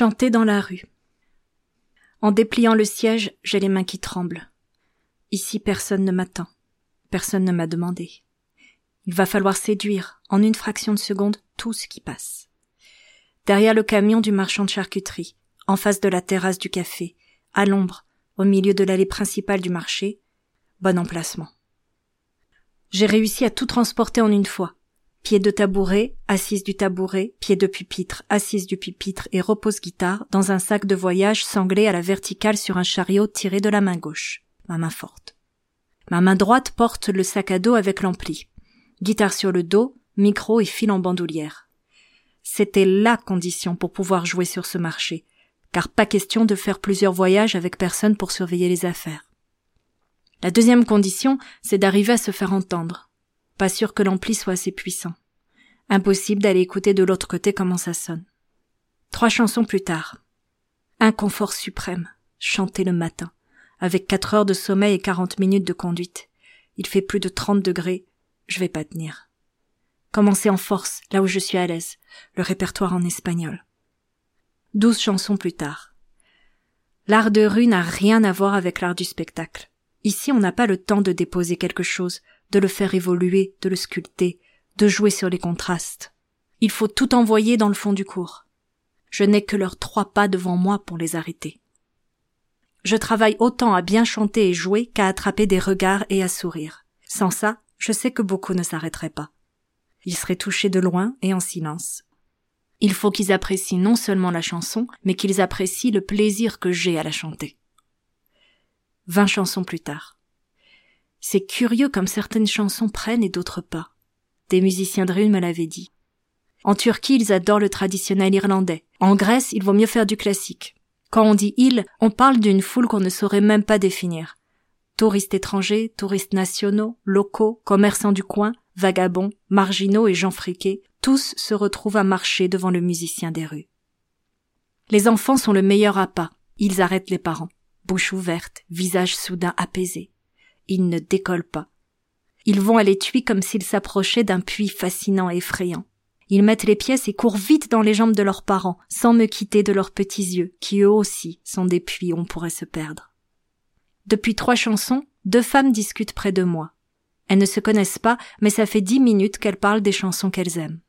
Chanter dans la rue. En dépliant le siège, j'ai les mains qui tremblent. Ici, personne ne m'attend. Personne ne m'a demandé. Il va falloir séduire, en une fraction de seconde, tout ce qui passe. Derrière le camion du marchand de charcuterie, en face de la terrasse du café, à l'ombre, au milieu de l'allée principale du marché, bon emplacement. J'ai réussi à tout transporter en une fois. Pied de tabouret, assise du tabouret, pied de pupitre, assise du pupitre et repose-guitare dans un sac de voyage sanglé à la verticale sur un chariot tiré de la main gauche, ma main forte. Ma main droite porte le sac à dos avec l'ampli. Guitare sur le dos, micro et fil en bandoulière. C'était la condition pour pouvoir jouer sur ce marché, car pas question de faire plusieurs voyages avec personne pour surveiller les affaires. La deuxième condition, c'est d'arriver à se faire entendre. Pas sûr que l'ampli soit assez puissant. Impossible d'aller écouter de l'autre côté comment ça sonne. Trois chansons plus tard. Inconfort suprême, chanter le matin, avec quatre heures de sommeil et quarante minutes de conduite. Il fait plus de trente degrés, je vais pas tenir. Commencer en force, là où je suis à l'aise, le répertoire en espagnol. Douze chansons plus tard. L'art de rue n'a rien à voir avec l'art du spectacle. Ici, on n'a pas le temps de déposer quelque chose, de le faire évoluer, de le sculpter, de jouer sur les contrastes. Il faut tout envoyer dans le fond du cours. Je n'ai que leurs trois pas devant moi pour les arrêter. Je travaille autant à bien chanter et jouer qu'à attraper des regards et à sourire. Sans ça, je sais que beaucoup ne s'arrêteraient pas. Ils seraient touchés de loin et en silence. Il faut qu'ils apprécient non seulement la chanson, mais qu'ils apprécient le plaisir que j'ai à la chanter. Vingt chansons plus tard. C'est curieux comme certaines chansons prennent et d'autres pas. Des musiciens de rue me l'avaient dit. En Turquie, ils adorent le traditionnel irlandais. En Grèce, il vaut mieux faire du classique. Quand on dit il, on parle d'une foule qu'on ne saurait même pas définir. Touristes étrangers, touristes nationaux, locaux, commerçants du coin, vagabonds, marginaux et gens friqués, tous se retrouvent à marcher devant le musicien des rues. Les enfants sont le meilleur appât. Ils arrêtent les parents. Bouche ouverte, visage soudain apaisé. Ils ne décollent pas. Ils vont à l'étui comme s'ils s'approchaient d'un puits fascinant et effrayant. Ils mettent les pièces et courent vite dans les jambes de leurs parents, sans me quitter de leurs petits yeux, qui eux aussi sont des puits où on pourrait se perdre. Depuis trois chansons, deux femmes discutent près de moi. Elles ne se connaissent pas, mais ça fait dix minutes qu'elles parlent des chansons qu'elles aiment.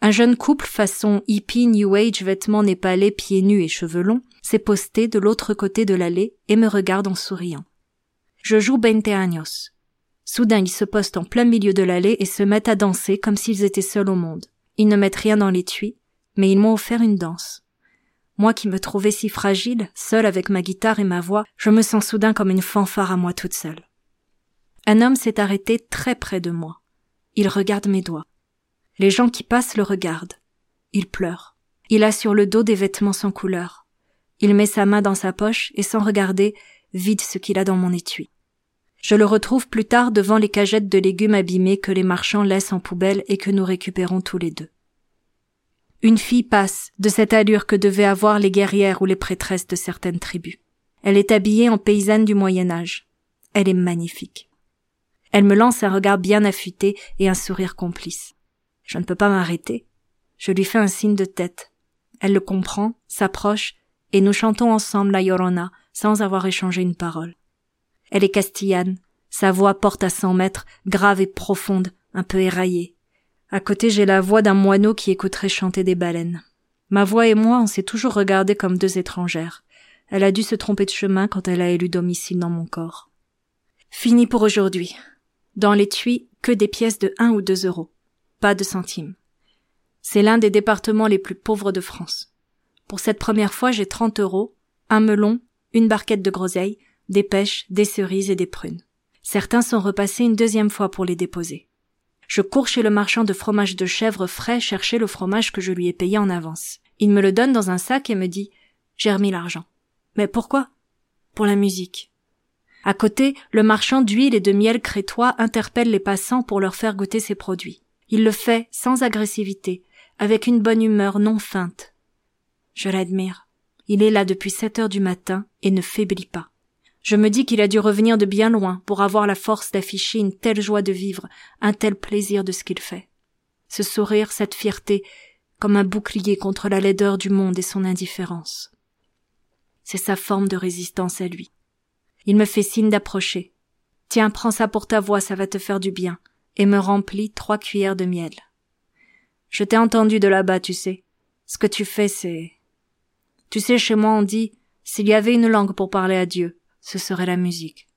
Un jeune couple façon hippie new age vêtements népalais pieds nus et cheveux longs s'est posté de l'autre côté de l'allée et me regarde en souriant. Je joue Bente Años. Soudain, ils se postent en plein milieu de l'allée et se mettent à danser comme s'ils étaient seuls au monde. Ils ne mettent rien dans l'étui, mais ils m'ont offert une danse. Moi qui me trouvais si fragile, seule avec ma guitare et ma voix, je me sens soudain comme une fanfare à moi toute seule. Un homme s'est arrêté très près de moi. Il regarde mes doigts. Les gens qui passent le regardent. Il pleure. Il a sur le dos des vêtements sans couleur. Il met sa main dans sa poche et sans regarder, vide ce qu'il a dans mon étui. Je le retrouve plus tard devant les cagettes de légumes abîmés que les marchands laissent en poubelle et que nous récupérons tous les deux. Une fille passe, de cette allure que devaient avoir les guerrières ou les prêtresses de certaines tribus. Elle est habillée en paysanne du Moyen Âge. Elle est magnifique. Elle me lance un regard bien affûté et un sourire complice. Je ne peux pas m'arrêter. Je lui fais un signe de tête. Elle le comprend, s'approche, et nous chantons ensemble la Llorona sans avoir échangé une parole. Elle est castillane, sa voix porte à cent mètres, grave et profonde, un peu éraillée. À côté j'ai la voix d'un moineau qui écouterait chanter des baleines. Ma voix et moi on s'est toujours regardés comme deux étrangères. Elle a dû se tromper de chemin quand elle a élu domicile dans mon corps. Fini pour aujourd'hui. Dans l'étui, que des pièces de un ou deux euros. Pas de centimes. C'est l'un des départements les plus pauvres de France. Pour cette première fois, j'ai 30 euros, un melon, une barquette de groseilles, des pêches, des cerises et des prunes. Certains sont repassés une deuxième fois pour les déposer. Je cours chez le marchand de fromage de chèvre frais chercher le fromage que je lui ai payé en avance. Il me le donne dans un sac et me dit J'ai remis l'argent. Mais pourquoi? Pour la musique. À côté, le marchand d'huile et de miel crétois interpelle les passants pour leur faire goûter ses produits. Il le fait sans agressivité, avec une bonne humeur non feinte. Je l'admire. Il est là depuis sept heures du matin et ne faiblit pas. Je me dis qu'il a dû revenir de bien loin pour avoir la force d'afficher une telle joie de vivre, un tel plaisir de ce qu'il fait. Ce sourire, cette fierté, comme un bouclier contre la laideur du monde et son indifférence. C'est sa forme de résistance à lui. Il me fait signe d'approcher. Tiens, prends ça pour ta voix, ça va te faire du bien, et me remplit trois cuillères de miel. Je t'ai entendu de là-bas, tu sais. Ce que tu fais, c'est... Tu sais, chez moi on dit, s'il y avait une langue pour parler à Dieu, ce serait la musique.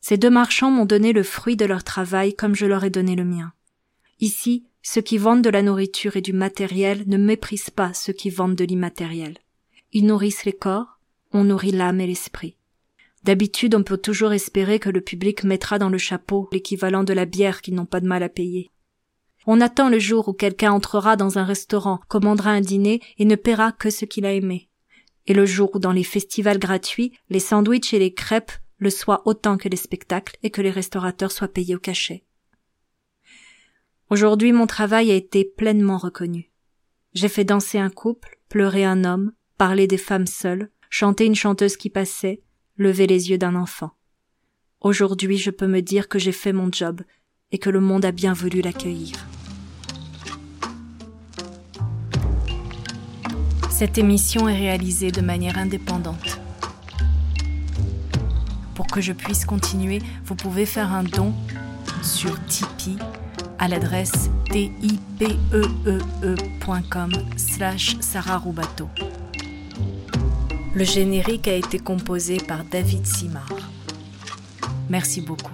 Ces deux marchands m'ont donné le fruit de leur travail comme je leur ai donné le mien. Ici, ceux qui vendent de la nourriture et du matériel ne méprisent pas ceux qui vendent de l'immatériel. Ils nourrissent les corps, on nourrit l'âme et l'esprit. D'habitude, on peut toujours espérer que le public mettra dans le chapeau l'équivalent de la bière qu'ils n'ont pas de mal à payer. On attend le jour où quelqu'un entrera dans un restaurant, commandera un dîner et ne paiera que ce qu'il a aimé et le jour où dans les festivals gratuits, les sandwichs et les crêpes le soient autant que les spectacles et que les restaurateurs soient payés au cachet. Aujourd'hui, mon travail a été pleinement reconnu. J'ai fait danser un couple, pleurer un homme, parler des femmes seules, chanter une chanteuse qui passait, lever les yeux d'un enfant. Aujourd'hui, je peux me dire que j'ai fait mon job et que le monde a bien voulu l'accueillir. Cette émission est réalisée de manière indépendante. Pour que je puisse continuer, vous pouvez faire un don sur Tipeee à l'adresse tipeee.com slash sararubato. Le générique a été composé par David Simard. Merci beaucoup.